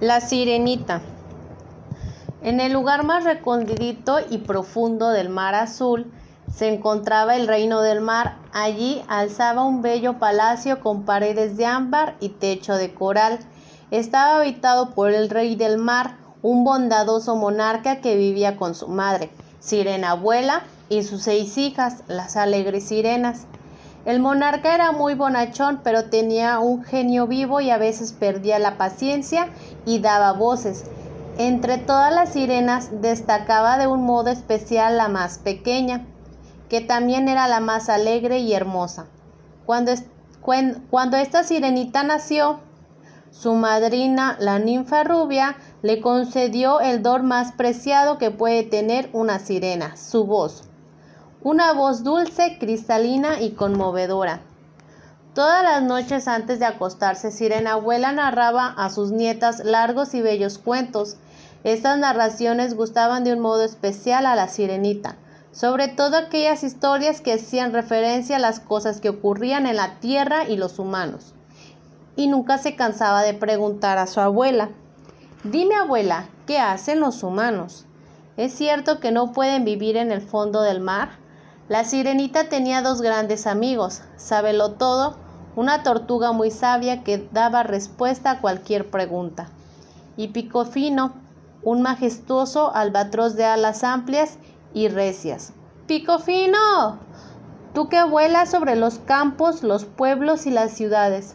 La Sirenita. En el lugar más recóndito y profundo del mar azul se encontraba el reino del mar. Allí alzaba un bello palacio con paredes de ámbar y techo de coral. Estaba habitado por el rey del mar, un bondadoso monarca que vivía con su madre, Sirena Abuela, y sus seis hijas, las alegres sirenas. El monarca era muy bonachón, pero tenía un genio vivo y a veces perdía la paciencia y daba voces. Entre todas las sirenas destacaba de un modo especial la más pequeña, que también era la más alegre y hermosa. Cuando, cuando esta sirenita nació, su madrina, la ninfa rubia, le concedió el don más preciado que puede tener una sirena, su voz una voz dulce, cristalina y conmovedora. Todas las noches antes de acostarse, Sirena Abuela narraba a sus nietas largos y bellos cuentos. Estas narraciones gustaban de un modo especial a la sirenita, sobre todo aquellas historias que hacían referencia a las cosas que ocurrían en la tierra y los humanos. Y nunca se cansaba de preguntar a su abuela, Dime abuela, ¿qué hacen los humanos? ¿Es cierto que no pueden vivir en el fondo del mar? La sirenita tenía dos grandes amigos, todo, una tortuga muy sabia que daba respuesta a cualquier pregunta, y Picofino, un majestuoso albatros de alas amplias y recias. Picofino, tú que vuelas sobre los campos, los pueblos y las ciudades,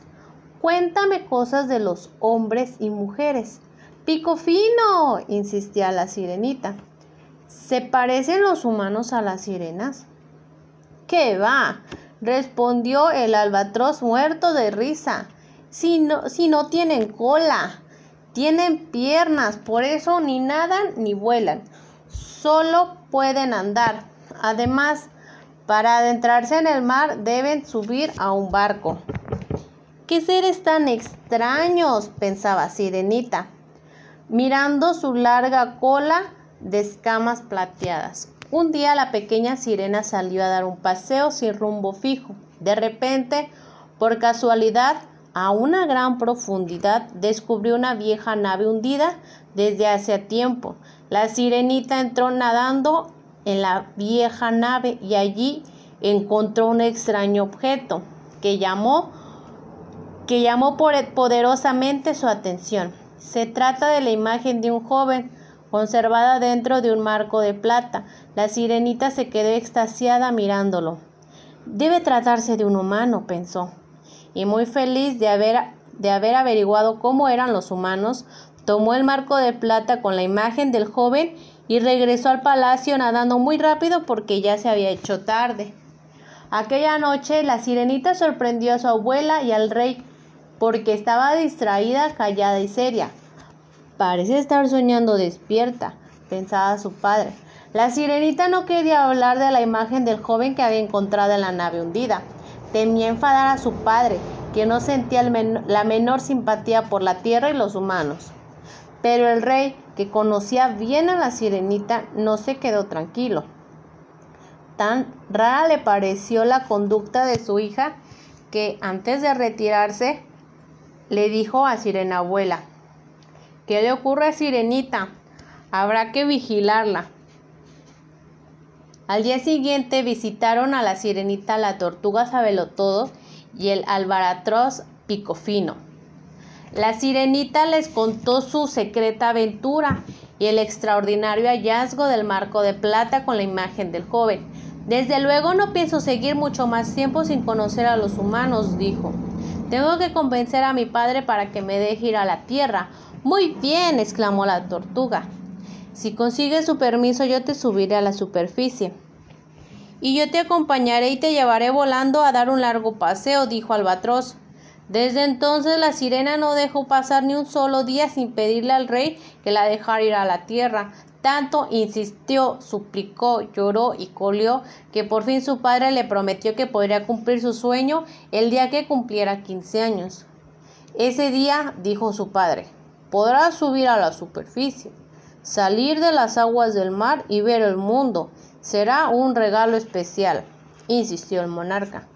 cuéntame cosas de los hombres y mujeres. Picofino, insistía la sirenita. ¿Se parecen los humanos a las sirenas? ¿Qué va? Respondió el albatros muerto de risa. Si no, si no tienen cola, tienen piernas, por eso ni nadan ni vuelan, solo pueden andar. Además, para adentrarse en el mar deben subir a un barco. ¿Qué seres tan extraños? pensaba Sirenita, mirando su larga cola de escamas plateadas. Un día la pequeña sirena salió a dar un paseo sin rumbo fijo. De repente, por casualidad, a una gran profundidad descubrió una vieja nave hundida desde hace tiempo. La sirenita entró nadando en la vieja nave y allí encontró un extraño objeto que llamó que llamó poderosamente su atención. Se trata de la imagen de un joven conservada dentro de un marco de plata. La sirenita se quedó extasiada mirándolo. Debe tratarse de un humano, pensó, y muy feliz de haber, de haber averiguado cómo eran los humanos, tomó el marco de plata con la imagen del joven y regresó al palacio nadando muy rápido porque ya se había hecho tarde. Aquella noche la sirenita sorprendió a su abuela y al rey porque estaba distraída, callada y seria. Parece estar soñando despierta, pensaba su padre. La sirenita no quería hablar de la imagen del joven que había encontrado en la nave hundida. Temía enfadar a su padre, que no sentía la menor simpatía por la tierra y los humanos. Pero el rey, que conocía bien a la sirenita, no se quedó tranquilo. Tan rara le pareció la conducta de su hija que antes de retirarse le dijo a Sirena Abuela, ¿Qué le ocurre a Sirenita? Habrá que vigilarla. Al día siguiente visitaron a la sirenita la tortuga Sabelotodo y el albaratros Picofino. La sirenita les contó su secreta aventura y el extraordinario hallazgo del marco de plata con la imagen del joven. Desde luego no pienso seguir mucho más tiempo sin conocer a los humanos, dijo. Tengo que convencer a mi padre para que me deje ir a la tierra muy bien, exclamó la tortuga. Si consigues su permiso yo te subiré a la superficie. Y yo te acompañaré y te llevaré volando a dar un largo paseo, dijo Albatros. Desde entonces la sirena no dejó pasar ni un solo día sin pedirle al rey que la dejara ir a la tierra. Tanto insistió, suplicó, lloró y colió que por fin su padre le prometió que podría cumplir su sueño el día que cumpliera quince años. Ese día, dijo su padre, Podrás subir a la superficie, salir de las aguas del mar y ver el mundo. Será un regalo especial, insistió el monarca.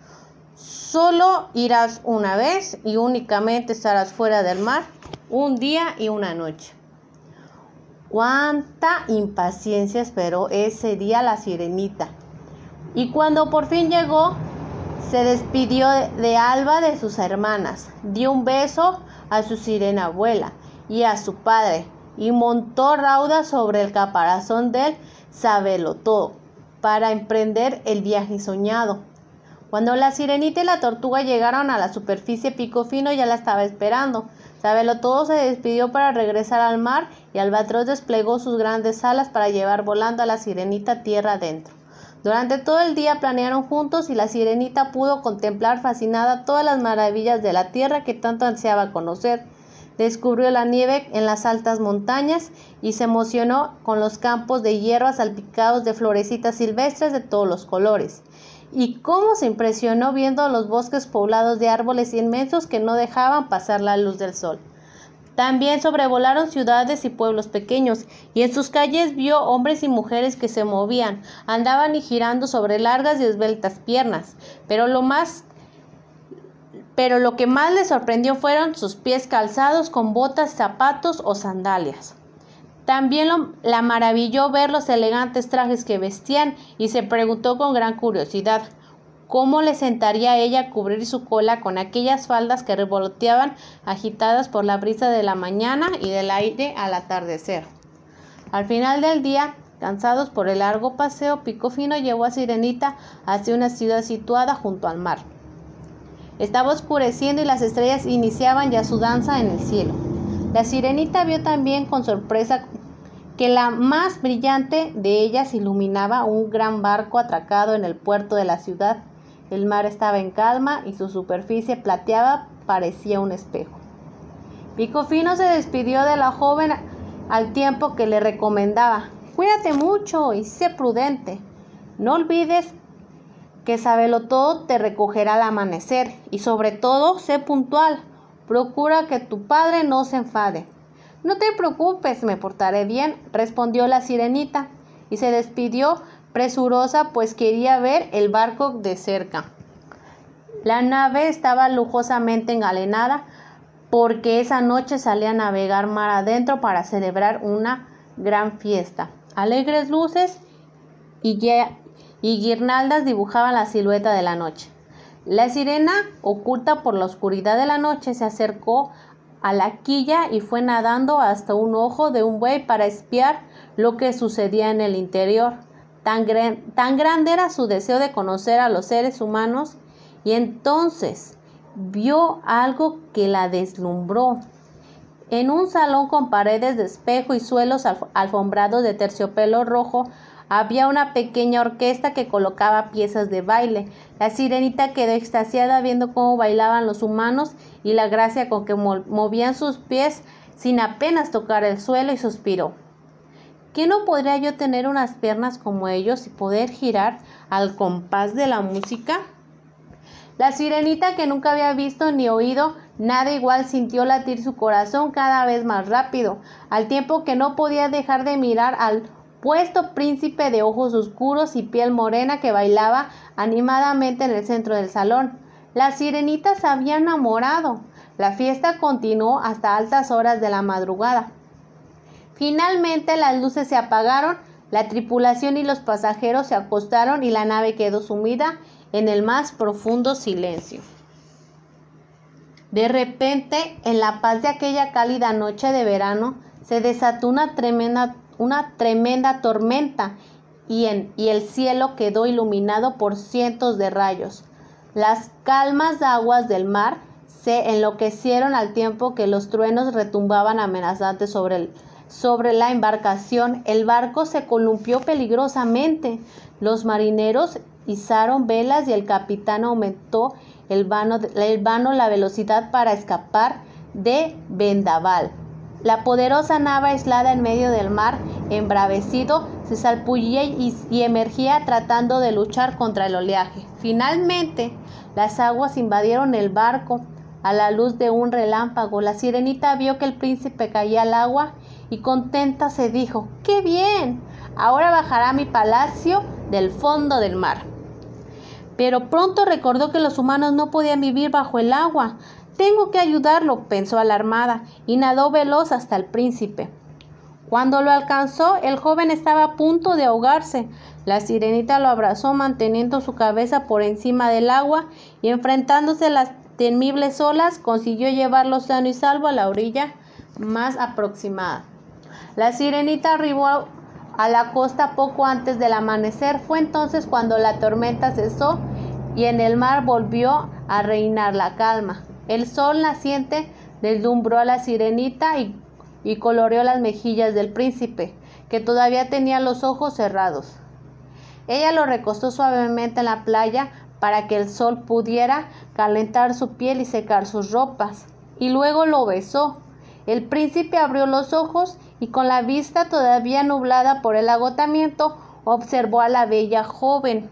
Solo irás una vez y únicamente estarás fuera del mar un día y una noche. Cuánta impaciencia esperó ese día la sirenita. Y cuando por fin llegó, se despidió de Alba de sus hermanas, dio un beso a su sirena abuela y a su padre, y montó rauda sobre el caparazón del todo para emprender el viaje soñado. Cuando la sirenita y la tortuga llegaron a la superficie, Pico Fino ya la estaba esperando. todo se despidió para regresar al mar y Albatros desplegó sus grandes alas para llevar volando a la sirenita tierra adentro. Durante todo el día planearon juntos y la sirenita pudo contemplar fascinada todas las maravillas de la tierra que tanto ansiaba conocer. Descubrió la nieve en las altas montañas y se emocionó con los campos de hierba salpicados de florecitas silvestres de todos los colores. Y cómo se impresionó viendo los bosques poblados de árboles inmensos que no dejaban pasar la luz del sol. También sobrevolaron ciudades y pueblos pequeños, y en sus calles vio hombres y mujeres que se movían, andaban y girando sobre largas y esbeltas piernas, pero lo más pero lo que más le sorprendió fueron sus pies calzados con botas, zapatos o sandalias. También la maravilló ver los elegantes trajes que vestían y se preguntó con gran curiosidad cómo le sentaría a ella cubrir su cola con aquellas faldas que revoloteaban agitadas por la brisa de la mañana y del aire al atardecer. Al final del día, cansados por el largo paseo, Picofino llevó a Sirenita hacia una ciudad situada junto al mar. Estaba oscureciendo y las estrellas iniciaban ya su danza en el cielo. La sirenita vio también con sorpresa que la más brillante de ellas iluminaba un gran barco atracado en el puerto de la ciudad. El mar estaba en calma y su superficie plateada parecía un espejo. Picofino se despidió de la joven al tiempo que le recomendaba, cuídate mucho y sé prudente. No olvides que Sabelo todo te recogerá al amanecer y sobre todo sé puntual. Procura que tu padre no se enfade. No te preocupes, me portaré bien, respondió la sirenita y se despidió presurosa pues quería ver el barco de cerca. La nave estaba lujosamente engalenada porque esa noche salía a navegar mar adentro para celebrar una gran fiesta. Alegres luces y, y guirnaldas dibujaban la silueta de la noche. La sirena, oculta por la oscuridad de la noche, se acercó a la quilla y fue nadando hasta un ojo de un buey para espiar lo que sucedía en el interior. Tan, tan grande era su deseo de conocer a los seres humanos y entonces vio algo que la deslumbró. En un salón con paredes de espejo y suelos alfombrados de terciopelo rojo había una pequeña orquesta que colocaba piezas de baile. La sirenita quedó extasiada viendo cómo bailaban los humanos y la gracia con que movían sus pies sin apenas tocar el suelo y suspiró. ¿Qué no podría yo tener unas piernas como ellos y poder girar al compás de la música? La sirenita que nunca había visto ni oído nada igual sintió latir su corazón cada vez más rápido, al tiempo que no podía dejar de mirar al puesto príncipe de ojos oscuros y piel morena que bailaba animadamente en el centro del salón. La sirenita se había enamorado. La fiesta continuó hasta altas horas de la madrugada. Finalmente las luces se apagaron, la tripulación y los pasajeros se acostaron y la nave quedó sumida en el más profundo silencio. De repente, en la paz de aquella cálida noche de verano, se desató una tremenda una tremenda tormenta y, el cielo quedó iluminado por cientos de rayos. Las calmas aguas del mar se enloquecieron al tiempo que los truenos retumbaban amenazantes sobre la embarcación. El barco se columpió peligrosamente. Los marineros izaron velas y el capitán aumentó el vano, el vano la velocidad para escapar de vendaval. La poderosa nave aislada en medio del mar, embravecido, se salpullía y, emergía tratando de luchar contra el oleaje. Finalmente, las aguas invadieron el barco a la luz de un relámpago. La sirenita vio que el príncipe caía al agua y contenta se dijo, ¡qué bien! Ahora bajará mi palacio del fondo del mar. Pero pronto recordó que los humanos no podían vivir bajo el agua. Tengo que ayudarlo, pensó alarmada, y nadó veloz hasta el príncipe. Cuando lo alcanzó, el joven estaba a punto de ahogarse. La sirenita lo abrazó manteniendo su cabeza por encima del agua y enfrentándose a las temibles olas consiguió llevarlo sano y salvo a la orilla más aproximada. La sirenita arribó a la costa poco antes del amanecer. Fue entonces cuando la tormenta cesó y en el mar volvió a reinar la calma. El sol naciente deslumbró a la sirenita y y coloreó las mejillas del príncipe, que todavía tenía los ojos cerrados. Ella lo recostó suavemente en la playa para que el sol pudiera calentar su piel y secar sus ropas, y luego lo besó. El príncipe abrió los ojos y con la vista todavía nublada por el agotamiento, observó a la bella joven.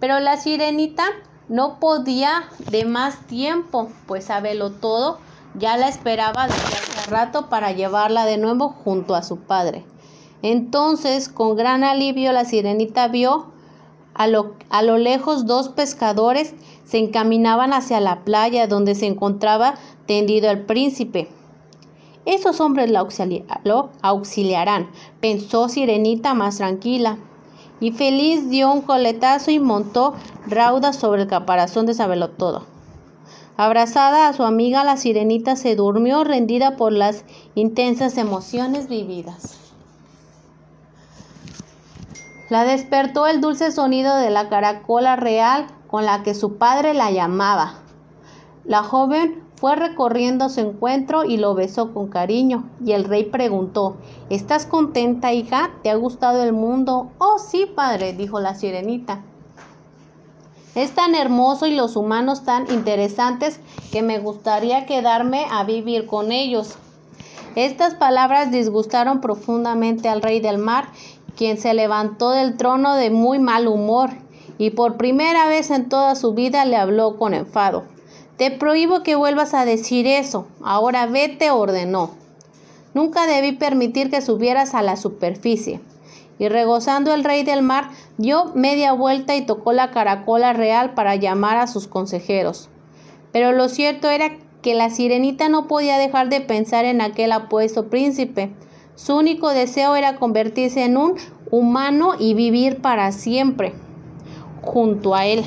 Pero la sirenita no podía de más tiempo, pues sabelo todo, ya la esperaba desde hace rato para llevarla de nuevo junto a su padre. Entonces, con gran alivio, la sirenita vio a lo, a lo lejos dos pescadores se encaminaban hacia la playa donde se encontraba tendido el príncipe. Esos hombres lo auxiliarán, pensó Sirenita más tranquila. Y feliz dio un coletazo y montó rauda sobre el caparazón de Sabelotodo. Abrazada a su amiga, la sirenita se durmió rendida por las intensas emociones vividas. La despertó el dulce sonido de la caracola real con la que su padre la llamaba. La joven fue recorriendo su encuentro y lo besó con cariño, y el rey preguntó ¿Estás contenta, hija? ¿Te ha gustado el mundo? Oh, sí, padre, dijo la sirenita. Es tan hermoso y los humanos tan interesantes que me gustaría quedarme a vivir con ellos. Estas palabras disgustaron profundamente al rey del mar, quien se levantó del trono de muy mal humor y por primera vez en toda su vida le habló con enfado. Te prohíbo que vuelvas a decir eso. Ahora vete, ordenó. Nunca debí permitir que subieras a la superficie. Y regozando el rey del mar, dio media vuelta y tocó la caracola real para llamar a sus consejeros. Pero lo cierto era que la sirenita no podía dejar de pensar en aquel apuesto príncipe. Su único deseo era convertirse en un humano y vivir para siempre junto a él.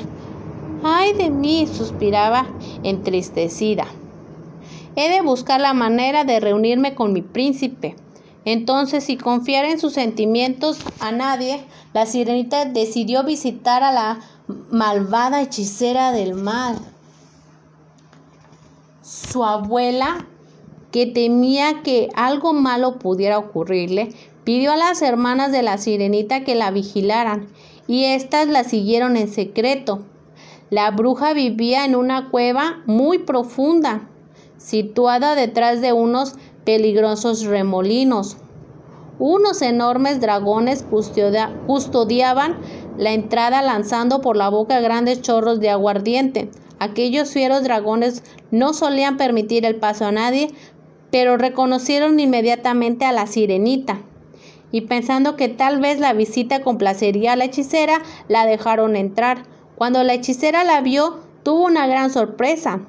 Ay de mí, suspiraba entristecida. He de buscar la manera de reunirme con mi príncipe. Entonces, sin confiar en sus sentimientos a nadie, la sirenita decidió visitar a la malvada hechicera del mal. Su abuela, que temía que algo malo pudiera ocurrirle, pidió a las hermanas de la sirenita que la vigilaran, y éstas la siguieron en secreto. La bruja vivía en una cueva muy profunda, situada detrás de unos peligrosos remolinos. Unos enormes dragones custodiaban la entrada lanzando por la boca grandes chorros de aguardiente. Aquellos fieros dragones no solían permitir el paso a nadie, pero reconocieron inmediatamente a la sirenita. Y pensando que tal vez la visita complacería a la hechicera, la dejaron entrar. Cuando la hechicera la vio, tuvo una gran sorpresa.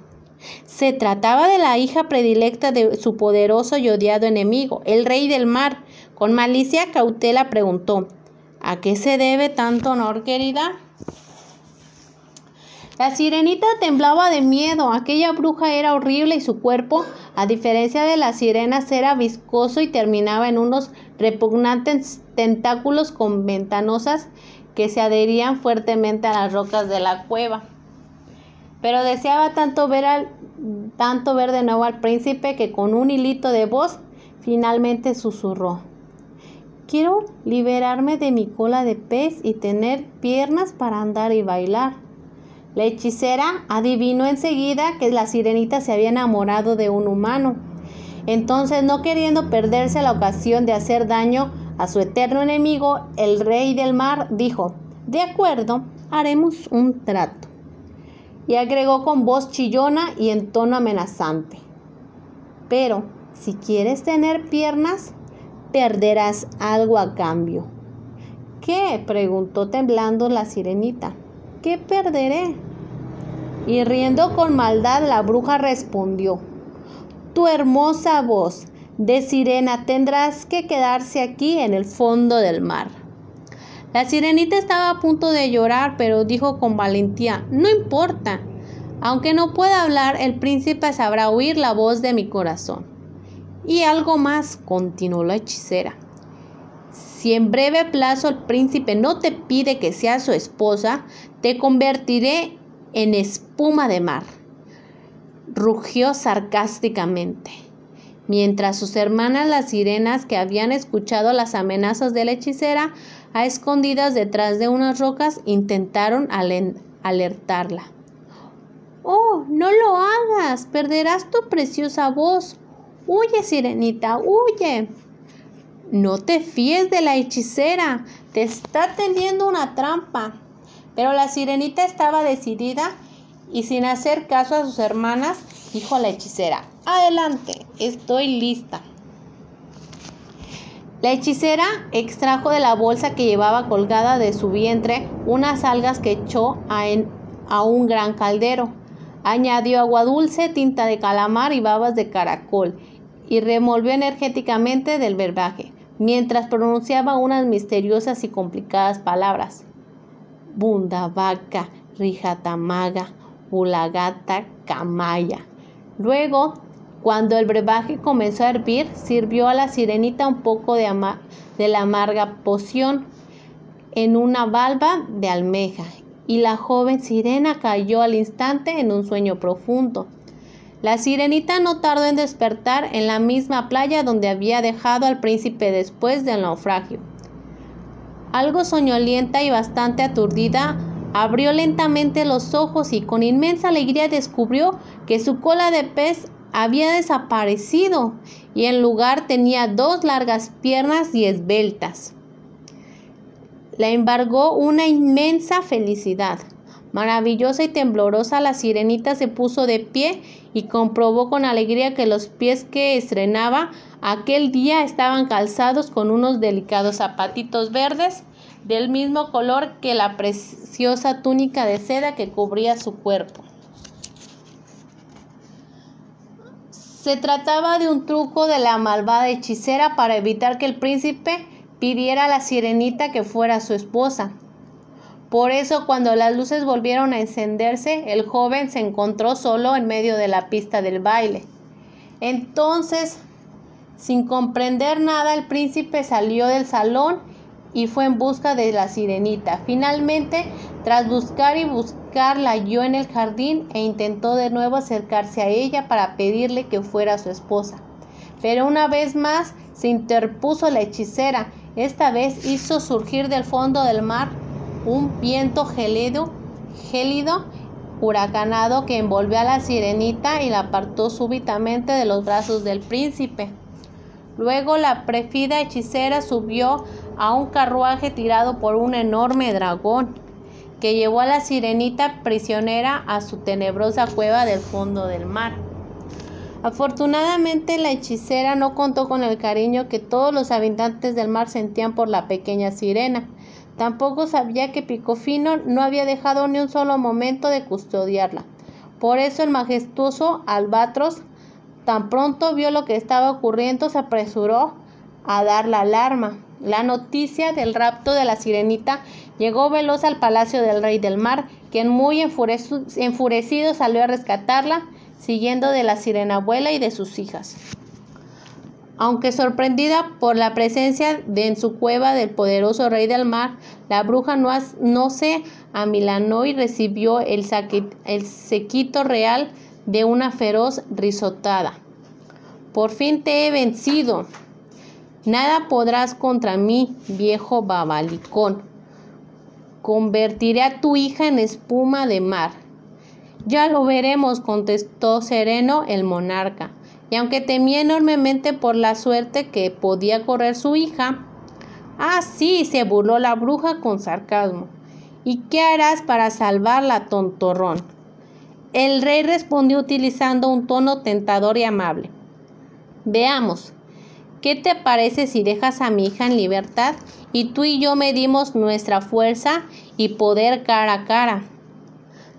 Se trataba de la hija predilecta de su poderoso y odiado enemigo, el rey del mar. Con malicia cautela preguntó, ¿A qué se debe tanto honor, querida? La sirenita temblaba de miedo. Aquella bruja era horrible y su cuerpo, a diferencia de las sirenas, era viscoso y terminaba en unos repugnantes tentáculos con ventanosas que se adherían fuertemente a las rocas de la cueva. Pero deseaba tanto ver, al, tanto ver de nuevo al príncipe que con un hilito de voz finalmente susurró. Quiero liberarme de mi cola de pez y tener piernas para andar y bailar. La hechicera adivinó enseguida que la sirenita se había enamorado de un humano. Entonces, no queriendo perderse la ocasión de hacer daño a su eterno enemigo, el rey del mar dijo, de acuerdo, haremos un trato y agregó con voz chillona y en tono amenazante. Pero si quieres tener piernas, perderás algo a cambio. ¿Qué? preguntó temblando la sirenita. ¿Qué perderé? Y riendo con maldad, la bruja respondió, Tu hermosa voz de sirena tendrás que quedarse aquí en el fondo del mar. La sirenita estaba a punto de llorar, pero dijo con valentía, No importa, aunque no pueda hablar, el príncipe sabrá oír la voz de mi corazón. Y algo más, continuó la hechicera. Si en breve plazo el príncipe no te pide que seas su esposa, te convertiré en espuma de mar. Rugió sarcásticamente. Mientras sus hermanas las sirenas que habían escuchado las amenazas de la hechicera a escondidas detrás de unas rocas intentaron alertarla. Oh, no lo hagas, perderás tu preciosa voz. Huye, sirenita, huye. No te fíes de la hechicera, te está tendiendo una trampa. Pero la sirenita estaba decidida y sin hacer caso a sus hermanas, dijo la hechicera, adelante, estoy lista. La hechicera extrajo de la bolsa que llevaba colgada de su vientre unas algas que echó a, a un gran caldero. Añadió agua dulce, tinta de calamar y babas de caracol y revolvió energéticamente del verbaje mientras pronunciaba unas misteriosas y complicadas palabras. Bundavaca, Rijatamaga, Ulagata, Camaya. Luego, cuando el brebaje comenzó a hervir, sirvió a la sirenita un poco de, la amarga poción en una balba de almeja, y la joven sirena cayó al instante en un sueño profundo. La sirenita no tardó en despertar en la misma playa donde había dejado al príncipe después del naufragio. Algo soñolienta y bastante aturdida, abrió lentamente los ojos y con inmensa alegría descubrió que su cola de pez había desaparecido y en lugar tenía dos largas piernas y esbeltas. La embargó una inmensa felicidad. Maravillosa y temblorosa, la sirenita se puso de pie y comprobó con alegría que los pies que estrenaba aquel día estaban calzados con unos delicados zapatitos verdes del mismo color que la preciosa túnica de seda que cubría su cuerpo. Se trataba de un truco de la malvada hechicera para evitar que el príncipe pidiera a la sirenita que fuera su esposa. Por eso cuando las luces volvieron a encenderse, el joven se encontró solo en medio de la pista del baile. Entonces, sin comprender nada, el príncipe salió del salón y fue en busca de la sirenita. Finalmente, tras buscar y buscar, la halló en el jardín e intentó de nuevo acercarse a ella para pedirle que fuera su esposa. Pero una vez más se interpuso la hechicera. Esta vez hizo surgir del fondo del mar un viento gélido, gélido, huracanado que envolvió a la sirenita y la apartó súbitamente de los brazos del príncipe. Luego la prefida hechicera subió a un carruaje tirado por un enorme dragón, que llevó a la sirenita prisionera a su tenebrosa cueva del fondo del mar. Afortunadamente la hechicera no contó con el cariño que todos los habitantes del mar sentían por la pequeña sirena, Tampoco sabía que Picofino no había dejado ni un solo momento de custodiarla. Por eso el majestuoso albatros, tan pronto vio lo que estaba ocurriendo, se apresuró a dar la alarma. La noticia del rapto de la sirenita llegó veloz al palacio del rey del mar, quien muy enfurecido salió a rescatarla, siguiendo de la sirena abuela y de sus hijas. Aunque sorprendida por la presencia de en su cueva del poderoso rey del mar, la bruja no, se amilanó y recibió el, el sequito real de una feroz risotada. Por fin te he vencido. Nada podrás contra mí, viejo babalicón. Convertiré a tu hija en espuma de mar. Ya lo veremos, contestó sereno el monarca y aunque temía enormemente por la suerte que podía correr su hija, ah, sí, se burló la bruja con sarcasmo. ¿Y qué harás para salvarla, tontorrón? El rey respondió utilizando un tono tentador y amable. Veamos, ¿qué te parece si dejas a mi hija en libertad y tú y yo medimos nuestra fuerza y poder cara a cara?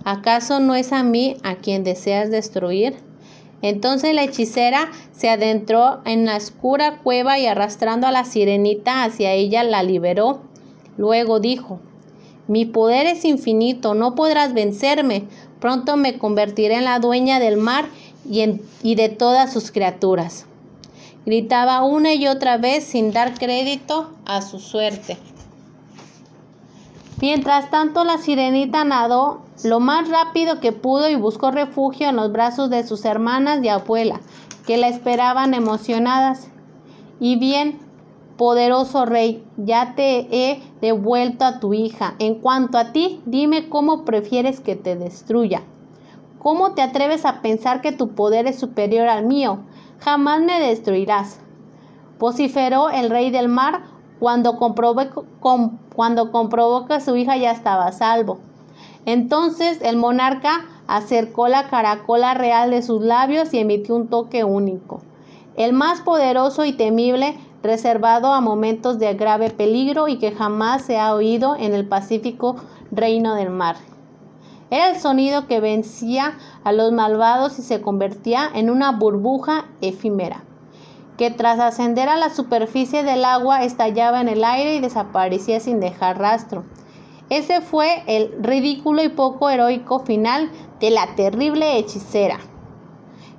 ¿Acaso no es a mí a quien deseas destruir? Entonces la hechicera se adentró en la oscura cueva y arrastrando a la sirenita hacia ella la liberó. Luego dijo, Mi poder es infinito, no podrás vencerme. Pronto me convertiré en la dueña del mar y, y de todas sus criaturas. Gritaba una y otra vez sin dar crédito a su suerte. Mientras tanto, la sirenita nadó lo más rápido que pudo y buscó refugio en los brazos de sus hermanas y abuela, que la esperaban emocionadas. Y bien, poderoso rey, ya te he devuelto a tu hija. En cuanto a ti, dime cómo prefieres que te destruya. ¿Cómo te atreves a pensar que tu poder es superior al mío? Jamás me destruirás. Vociferó el rey del mar cuando comprobó, cuando comprobó que su hija ya estaba a salvo. Entonces el monarca acercó la caracola real de sus labios y emitió un toque único, el más poderoso y temible, reservado a momentos de grave peligro y que jamás se ha oído en el pacífico reino del mar. Era el sonido que vencía a los malvados y se convertía en una burbuja efímera que tras ascender a la superficie del agua estallaba en el aire y desaparecía sin dejar rastro. Ese fue el ridículo y poco heroico final de la terrible hechicera.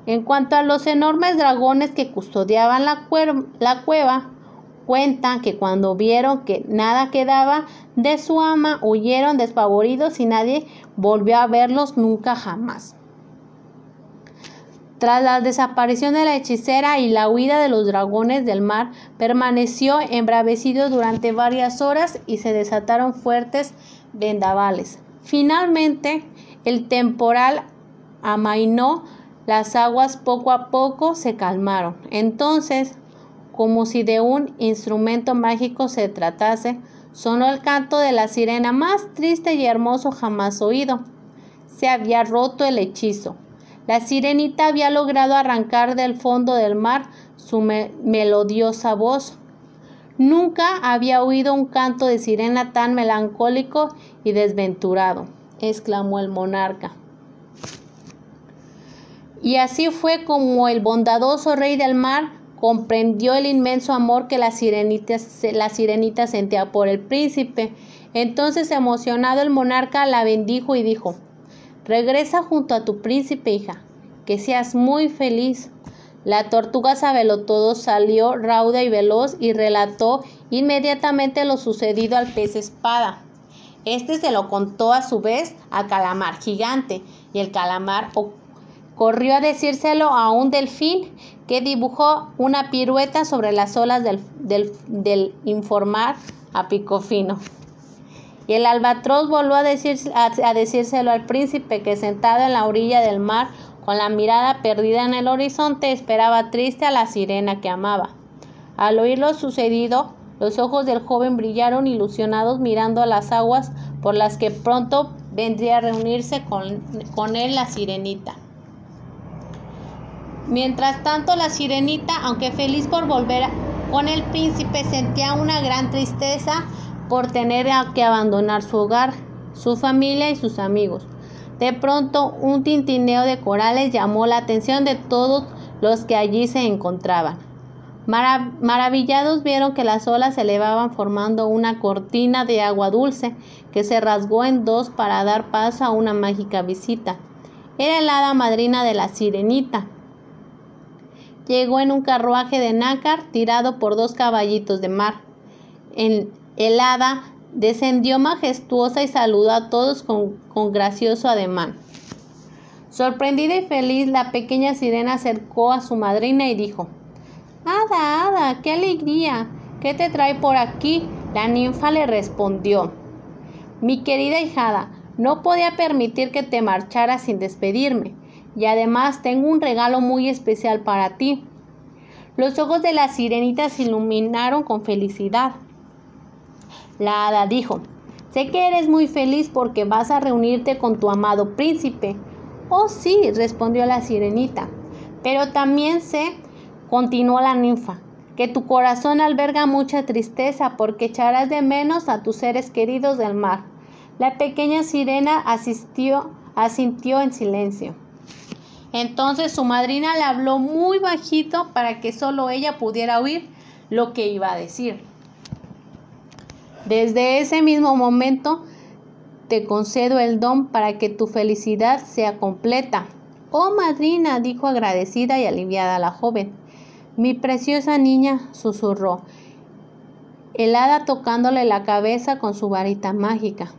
En cuanto a los enormes dragones que custodiaban la, la cueva, cuentan que cuando vieron que nada quedaba de su ama, huyeron despavoridos y nadie volvió a verlos nunca jamás. Tras la desaparición de la hechicera y la huida de los dragones del mar, permaneció embravecido durante varias horas y se desataron fuertes vendavales. Finalmente, el temporal amainó, las aguas poco a poco se calmaron. Entonces, como si de un instrumento mágico se tratase, sonó el canto de la sirena más triste y hermoso jamás oído. Se había roto el hechizo. La sirenita había logrado arrancar del fondo del mar su melodiosa voz. Nunca había oído un canto de sirena tan melancólico y desventurado, exclamó el monarca. Y así fue como el bondadoso rey del mar comprendió el inmenso amor que la sirenita, la sirenita sentía por el príncipe. Entonces, emocionado, el monarca la bendijo y dijo, Regresa junto a tu príncipe, hija, que seas muy feliz. La tortuga todo salió rauda y veloz y relató inmediatamente lo sucedido al pez espada. Este se lo contó a su vez al calamar gigante y el calamar corrió a decírselo a un delfín que dibujó una pirueta sobre las olas del, del informar a Picofino. Y el albatros volvió a, decir, a, decírselo al príncipe que sentado en la orilla del mar, con la mirada perdida en el horizonte, esperaba triste a la sirena que amaba. Al oír lo sucedido, los ojos del joven brillaron ilusionados mirando a las aguas por las que pronto vendría a reunirse con, con él la sirenita. Mientras tanto, la sirenita, aunque feliz por volver con el príncipe, sentía una gran tristeza por tener que abandonar su hogar, su familia y sus amigos. De pronto, un tintineo de corales llamó la atención de todos los que allí se encontraban. maravillados vieron que las olas se elevaban formando una cortina de agua dulce que se rasgó en dos para dar paso a una mágica visita. Era el hada madrina de la sirenita. Llegó en un carruaje de nácar tirado por dos caballitos de mar. En, el hada descendió majestuosa y saludó a todos con, gracioso ademán. Sorprendida y feliz, la pequeña sirena acercó a su madrina y dijo, Hada, hada, qué alegría, ¿qué te trae por aquí? La ninfa le respondió, Mi querida hijada, no podía permitir que te marcharas sin despedirme, y además tengo un regalo muy especial para ti. Los ojos de la sirenita se iluminaron con felicidad. La hada dijo, sé que eres muy feliz porque vas a reunirte con tu amado príncipe. Oh sí, respondió la sirenita, pero también sé, continuó la ninfa, que tu corazón alberga mucha tristeza porque echarás de menos a tus seres queridos del mar. La pequeña sirena asistió, asintió en silencio. Entonces su madrina le habló muy bajito para que solo ella pudiera oír lo que iba a decir. Desde ese mismo momento te concedo el don para que tu felicidad sea completa. Oh madrina, dijo agradecida y aliviada la joven. Mi preciosa niña, susurró, el hada tocándole la cabeza con su varita mágica.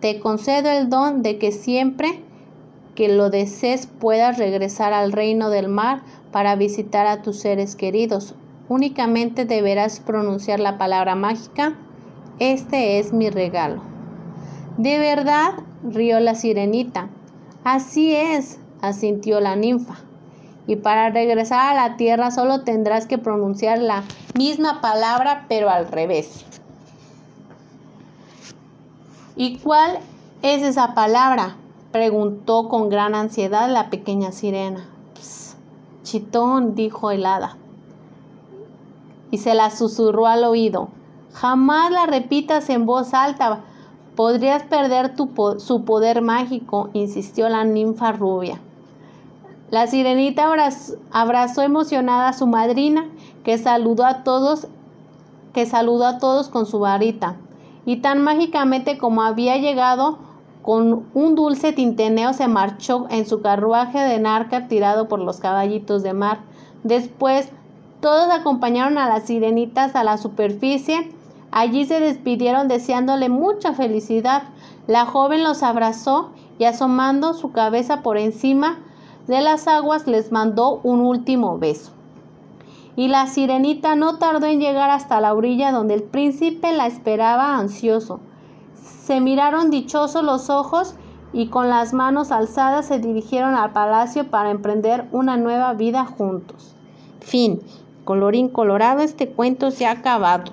Te concedo el don de que siempre que lo desees puedas regresar al reino del mar para visitar a tus seres queridos. Únicamente deberás pronunciar la palabra mágica. Este es mi regalo. ¿De verdad? rió la sirenita. Así es, asintió la ninfa. Y para regresar a la tierra solo tendrás que pronunciar la misma palabra pero al revés. ¿Y cuál es esa palabra? Preguntó con gran ansiedad la pequeña sirena. chitón, dijo el hada. Y se la susurró al oído. Jamás la repitas en voz alta, podrías perder su poder mágico, insistió la ninfa rubia. La sirenita abrazó emocionada a su madrina, que saludó a todos, que saludó a todos con su varita, y tan mágicamente como había llegado, con un dulce tinteneo se marchó en su carruaje de narca tirado por los caballitos de mar. Después, todos acompañaron a las sirenitas a la superficie. Allí se despidieron deseándole mucha felicidad. La joven los abrazó y asomando su cabeza por encima, de las aguas les mandó un último beso. Y la sirenita no tardó en llegar hasta la orilla donde el príncipe la esperaba ansioso. Se miraron dichosos los ojos y con las manos alzadas se dirigieron al palacio para emprender una nueva vida juntos. Fin. Colorín colorado, este cuento se ha acabado.